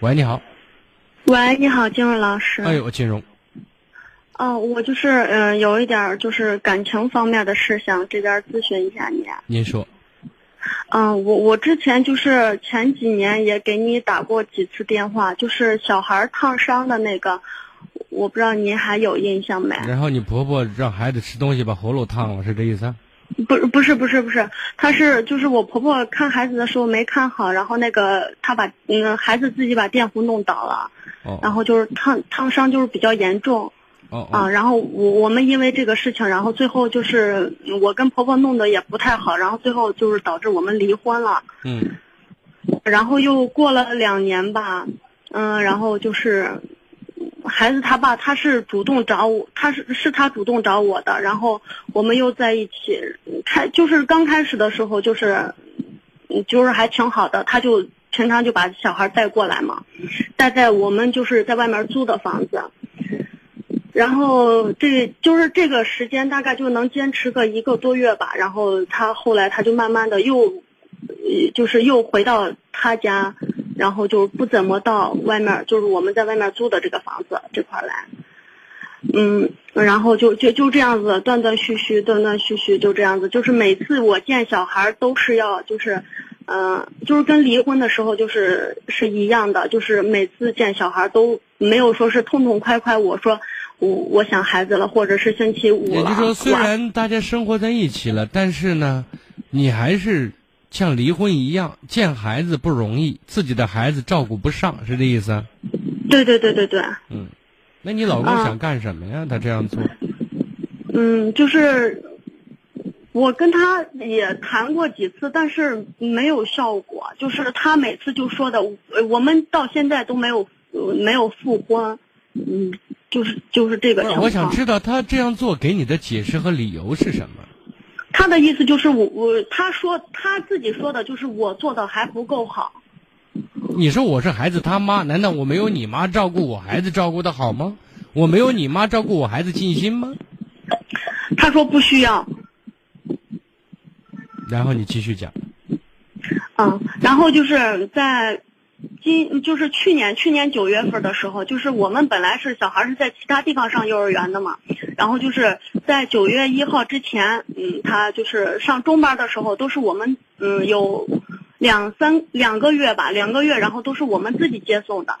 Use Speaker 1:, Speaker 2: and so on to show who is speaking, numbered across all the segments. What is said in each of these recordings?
Speaker 1: 喂，你好。
Speaker 2: 喂，你好，金荣老师。
Speaker 1: 哎呦，金荣。
Speaker 2: 哦，我就是嗯，有一点就是感情方面的事，想这边咨询一下你。
Speaker 1: 您说。
Speaker 2: 嗯，我我之前就是前几年也给你打过几次电话，就是小孩烫伤的那个，我不知道您还有印象没？
Speaker 1: 然后你婆婆让孩子吃东西把喉咙烫了，是这意思？
Speaker 2: 不，不是，不是，不是，她是就是我婆婆看孩子的时候没看好，然后那个她把嗯孩子自己把电壶弄倒了，然后就是烫烫伤就是比较严重。
Speaker 1: 哦
Speaker 2: 啊，然后我我们因为这个事情，然后最后就是我跟婆婆弄得也不太好，然后最后就是导致我们离婚了。
Speaker 1: 嗯。
Speaker 2: 然后又过了两年吧，嗯，然后就是孩子他爸他是主动找我，他是是他主动找我的，然后我们又在一起开，就是刚开始的时候就是就是还挺好的，他就平常就把小孩带过来嘛，带在我们就是在外面租的房子。然后这就是这个时间大概就能坚持个一个多月吧。然后他后来他就慢慢的又，就是又回到他家，然后就不怎么到外面，就是我们在外面租的这个房子这块来。嗯，然后就就就这样子断断续续，断断续续就这样子。就是每次我见小孩都是要就是，嗯，就是跟离婚的时候就是是一样的，就是每次见小孩都没有说是痛痛快快。我说。我我想孩子了，或者是星期五
Speaker 1: 了。也就是说，虽然大家生活在一起了，但是呢，你还是像离婚一样，见孩子不容易，自己的孩子照顾不上，是这意思？
Speaker 2: 对对对对对。
Speaker 1: 嗯，那你老公想干什么呀？他这样做？
Speaker 2: 嗯，就是我跟他也谈过几次，但是没有效果。就是他每次就说的，我们到现在都没有没有复婚。嗯。就是就是这个情况。
Speaker 1: 我想知道他这样做给你的解释和理由是什么？
Speaker 2: 他的意思就是我我他说他自己说的就是我做的还不够好。
Speaker 1: 你说我是孩子他妈，难道我没有你妈照顾我孩子照顾的好吗？我没有你妈照顾我孩子尽心吗？
Speaker 2: 他说不需要。
Speaker 1: 然后你继续讲。
Speaker 2: 嗯，然后就是在。今就是去年去年九月份的时候，就是我们本来是小孩是在其他地方上幼儿园的嘛，然后就是在九月一号之前，嗯，他就是上中班的时候，都是我们嗯有两三两个月吧，两个月，然后都是我们自己接送的，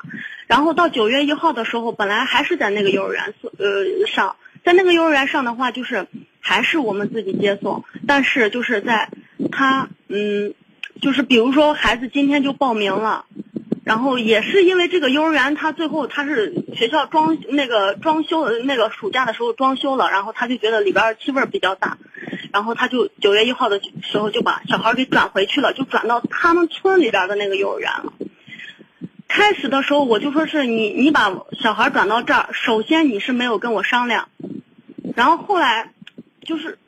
Speaker 2: 然后到九月一号的时候，本来还是在那个幼儿园呃上，在那个幼儿园上的话，就是还是我们自己接送，但是就是在他嗯，就是比如说孩子今天就报名了。然后也是因为这个幼儿园，他最后他是学校装那个装修那个暑假的时候装修了，然后他就觉得里边气味比较大，然后他就九月一号的时候就把小孩给转回去了，就转到他们村里边的那个幼儿园了。开始的时候我就说是你你把小孩转到这儿，首先你是没有跟我商量，然后后来就是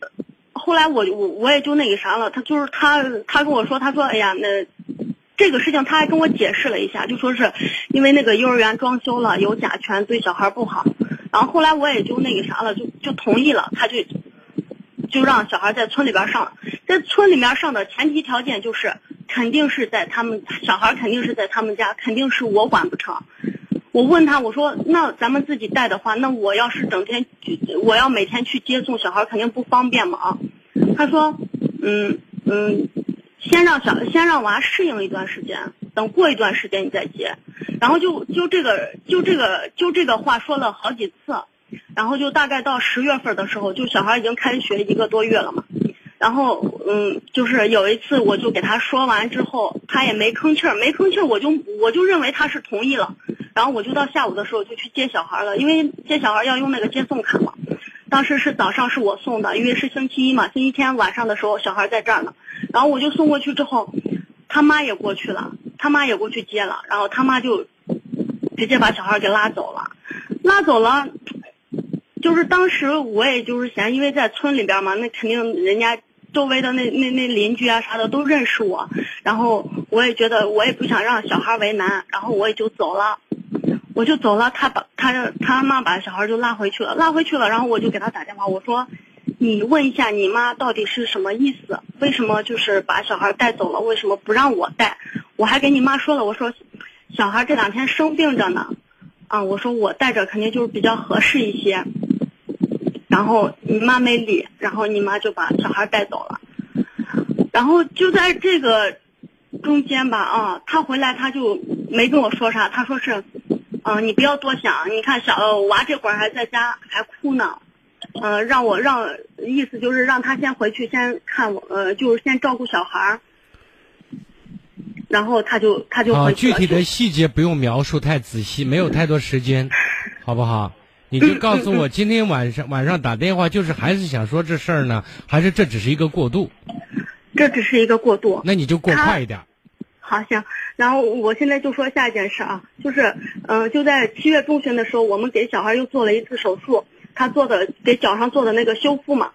Speaker 2: 后来我我我也就那个啥了，他就是他他跟我说，他说哎呀那。这个事情他还跟我解释了一下，就说是因为那个幼儿园装修了，有甲醛，对小孩不好。然后后来我也就那个啥了，就就同意了，他就就让小孩在村里边上，在村里面上的前提条件就是肯定是在他们小孩肯定是在他们家，肯定是我管不成。我问他，我说那咱们自己带的话，那我要是整天我要每天去接送小孩，肯定不方便嘛啊。他说，嗯嗯。先让小，先让娃适应一段时间，等过一段时间你再接，然后就就这个就这个就这个话说了好几次，然后就大概到十月份的时候，就小孩已经开学一个多月了嘛，然后嗯，就是有一次我就给他说完之后，他也没吭气儿，没吭气儿，我就我就认为他是同意了，然后我就到下午的时候就去接小孩了，因为接小孩要用那个接送卡嘛。当时是早上是我送的，因为是星期一嘛，星期天晚上的时候小孩在这儿呢，然后我就送过去之后，他妈也过去了，他妈也过去接了，然后他妈就直接把小孩给拉走了，拉走了，就是当时我也就是嫌，因为在村里边嘛，那肯定人家周围的那那那邻居啊啥的都认识我，然后我也觉得我也不想让小孩为难，然后我也就走了。我就走了，他把他他妈把小孩就拉回去了，拉回去了，然后我就给他打电话，我说，你问一下你妈到底是什么意思？为什么就是把小孩带走了？为什么不让我带？我还给你妈说了，我说，小孩这两天生病着呢，啊，我说我带着肯定就是比较合适一些。然后你妈没理，然后你妈就把小孩带走了。然后就在这个中间吧，啊，他回来他就没跟我说啥，他说是，嗯、你不要多想，你看小娃这会儿还在家还哭呢，呃，让我让意思就是让他先回去先看我，呃，就是先照顾小孩儿。然后他就他就
Speaker 1: 啊，
Speaker 2: 回去了。
Speaker 1: 具体的细节不用描述太仔细，没有太多时间，好不好？你就告诉我，今天晚上晚上打电话，就是还是想说这事儿呢，还是这只是一个过渡？
Speaker 2: 这只是一个过渡。
Speaker 1: 那你就过快一点。
Speaker 2: 好，行。然后我现在就说下一件事啊，就是，嗯、就在七月中旬的时候，我们给小孩又做了一次手术，他做的给脚上做的那个修复嘛。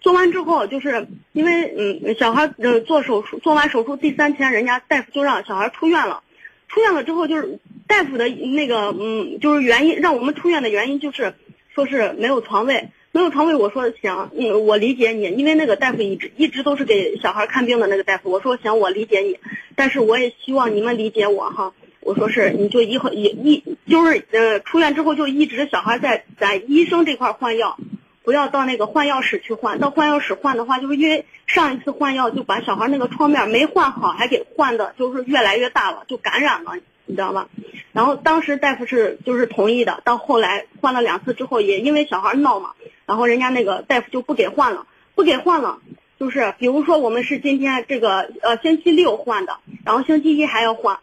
Speaker 2: 做完之后，就是因为嗯，小孩呃做手术做完手术第三天，人家大夫就让小孩出院了。出院了之后，就是大夫的那个嗯，就是原因让我们出院的原因就是说是没有床位，没有床位。我说行，嗯，我理解你，因为那个大夫一直一直都是给小孩看病的那个大夫。我说行，我理解你，但是我也希望你们理解我哈。我说是，你就一会一一就是呃出院之后就一直小孩在在医生这块换药，不要到那个换药室去换。到换药室换的话，就是因为上一次换药就把小孩那个创面没换好，还给换的就是越来越大了，就感染了，你知道吧？然后当时大夫是就是同意的，到后来换了两次之后，也因为小孩闹嘛，然后人家那个大夫就不给换了，不给换了。就是比如说我们是今天这个呃星期六换的，然后星期一还要换，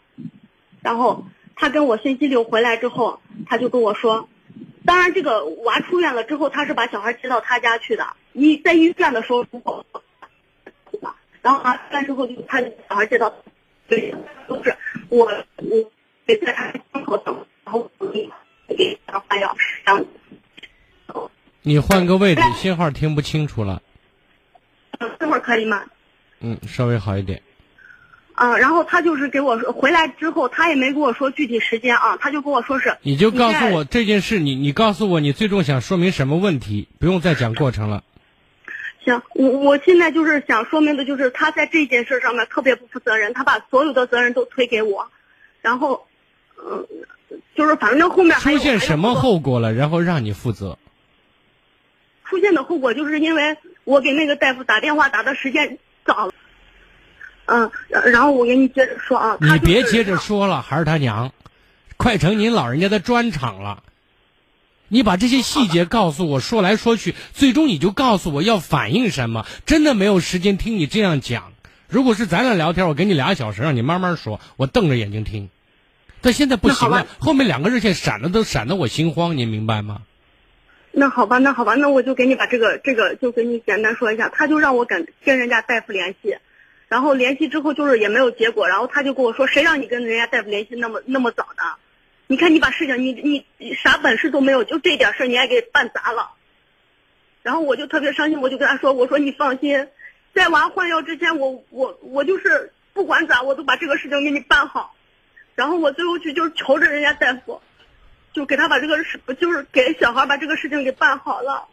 Speaker 2: 然后他跟我星期六回来之后，他就跟我说，当然这个娃出院了之后，他是把小孩接到他家去的。你在医院的时候，如果然后啊，出院之后就他就小孩接到，对，都是我我得在他门口等，然后我给给他换药，然后
Speaker 1: 你换个位置，信号听不清楚了。
Speaker 2: 嗯这会儿可以吗？
Speaker 1: 嗯，稍微好一点。
Speaker 2: 嗯，然后他就是给我说回来之后，他也没跟我说具体时间啊，他就跟我说是
Speaker 1: 你就告诉我这件事，你你告诉我你最终想说明什么问题，不用再讲过程了。
Speaker 2: 行，我我现在就是想说明的就是他在这件事上面特别不负责任，他把所有的责任都推给我，然后，嗯、就是反正后面
Speaker 1: 出现什么？后果了，然后让你负责。
Speaker 2: 出现的后果就是因为我给那个大夫打电话打的时间早了，嗯，然然后我给你接着说啊，
Speaker 1: 你别接着说了，孩儿他娘，快成您老人家的专场了。你把这些细节告诉我，说来说去，最终你就告诉我要反映什么。真的没有时间听你这样讲。如果是咱俩聊天，我给你俩小时，让你慢慢说，我瞪着眼睛听。但现在不行了后面两个热线闪的都闪的我心慌，您明白吗？
Speaker 2: 那好吧，那好吧，那我就给你把这个这个就给你简单说一下。他就让我跟跟人家大夫联系，然后联系之后就是也没有结果，然后他就跟我说，谁让你跟人家大夫联系那么那么早的？你看你把事情你你你啥本事都没有，就这点事儿你还给办砸了。然后我就特别伤心，我就跟他说，我说你放心，在娃换药之前，我我我就是不管咋我都把这个事情给你办好。然后我最后去就是求着人家大夫，就给他把这个事，就是给小孩把这个事情给办好了。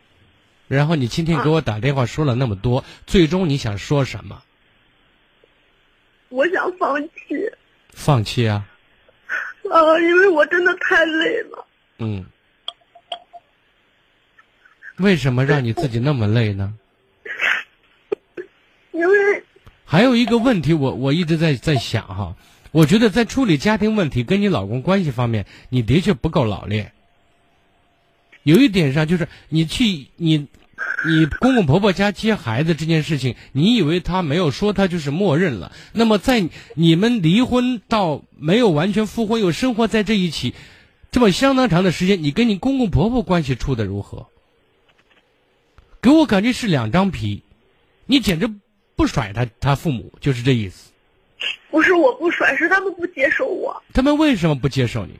Speaker 1: 然后你今天给我打电话说了那么多，最终你想说什么？
Speaker 2: 我想放弃，
Speaker 1: 放弃啊？
Speaker 2: 啊，因为我真的太累了。
Speaker 1: 嗯。为什么让你自己那么累呢？
Speaker 2: 因为
Speaker 1: 还有一个问题我，我一直在在想哈，我觉得在处理家庭问题跟你老公关系方面，你的确不够老练。有一点上就是你去你你公公婆婆家接孩子这件事情，你以为他没有说，他就是默认了。那么在你们离婚到没有完全复婚又生活在这一起，这么相当长的时间，你跟你公公婆婆关系处的如何？给我感觉是两张皮，你简直不甩他他父母，就是这意思。
Speaker 2: 不是我不甩，是他们不接受我。
Speaker 1: 他们为什么不接受你？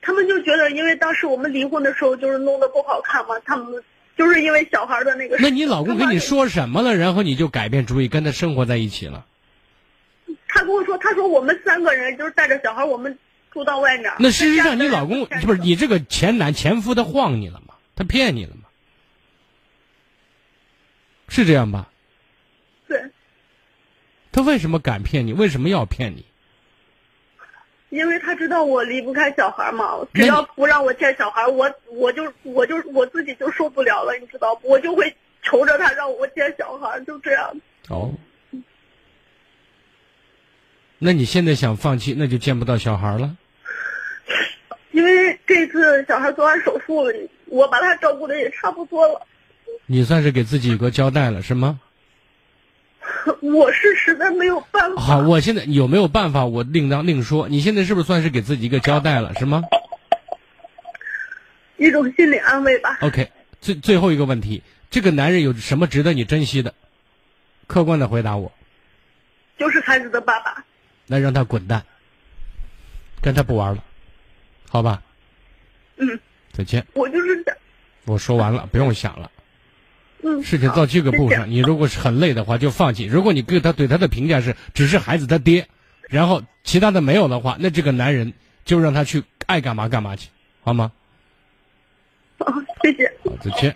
Speaker 2: 他们就觉得，因为当时我们离婚的时候就是弄得不好看嘛，他们就是因为小孩的那个。
Speaker 1: 那你老公跟你？说什么了？然后你就改变主意，跟他生活在一起了？
Speaker 2: 他跟我说，他说我们三个人就是带着小孩，我们住到外面。
Speaker 1: 那事实上，你老公不是你这个前男前夫，他晃你了吗？他骗你了吗？是这样吧？
Speaker 2: 对，
Speaker 1: 他为什么敢骗你？为什么要骗你？
Speaker 2: 因为他知道我离不开小孩嘛，只要不让我见小孩，我我就我就我自己就受不了了，你知道不？我就会求着他让我见小孩，就这样。
Speaker 1: 哦，那你现在想放弃，那就见不到小孩了。
Speaker 2: 因为这次小孩做完手术了，我把他照顾的也差不多了。
Speaker 1: 你算是给自己一个交代了，是吗？
Speaker 2: 我是实在没有办法。
Speaker 1: 好，我现在有没有办法，我另当另说。你现在是不是算是给自己一个交代了，是吗
Speaker 2: 一种心理安慰吧。
Speaker 1: ？OK，最最后一个问题，这个男人有什么值得你珍惜的？客观的回答我，
Speaker 2: 就是孩子的爸爸。
Speaker 1: 那让他滚蛋，跟他不玩了，好吧？
Speaker 2: 嗯，
Speaker 1: 再见。
Speaker 2: 我就是想，
Speaker 1: 我说完了，不用想了。
Speaker 2: 嗯，
Speaker 1: 事情到这个步
Speaker 2: 谢谢
Speaker 1: 上，你如果是很累的话，就放弃。如果你对他对他的评价是只是孩子他爹，然后其他的没有的话，那这个男人就让他去爱干嘛干嘛去，好吗？
Speaker 2: 好，谢谢。
Speaker 1: 好，再见。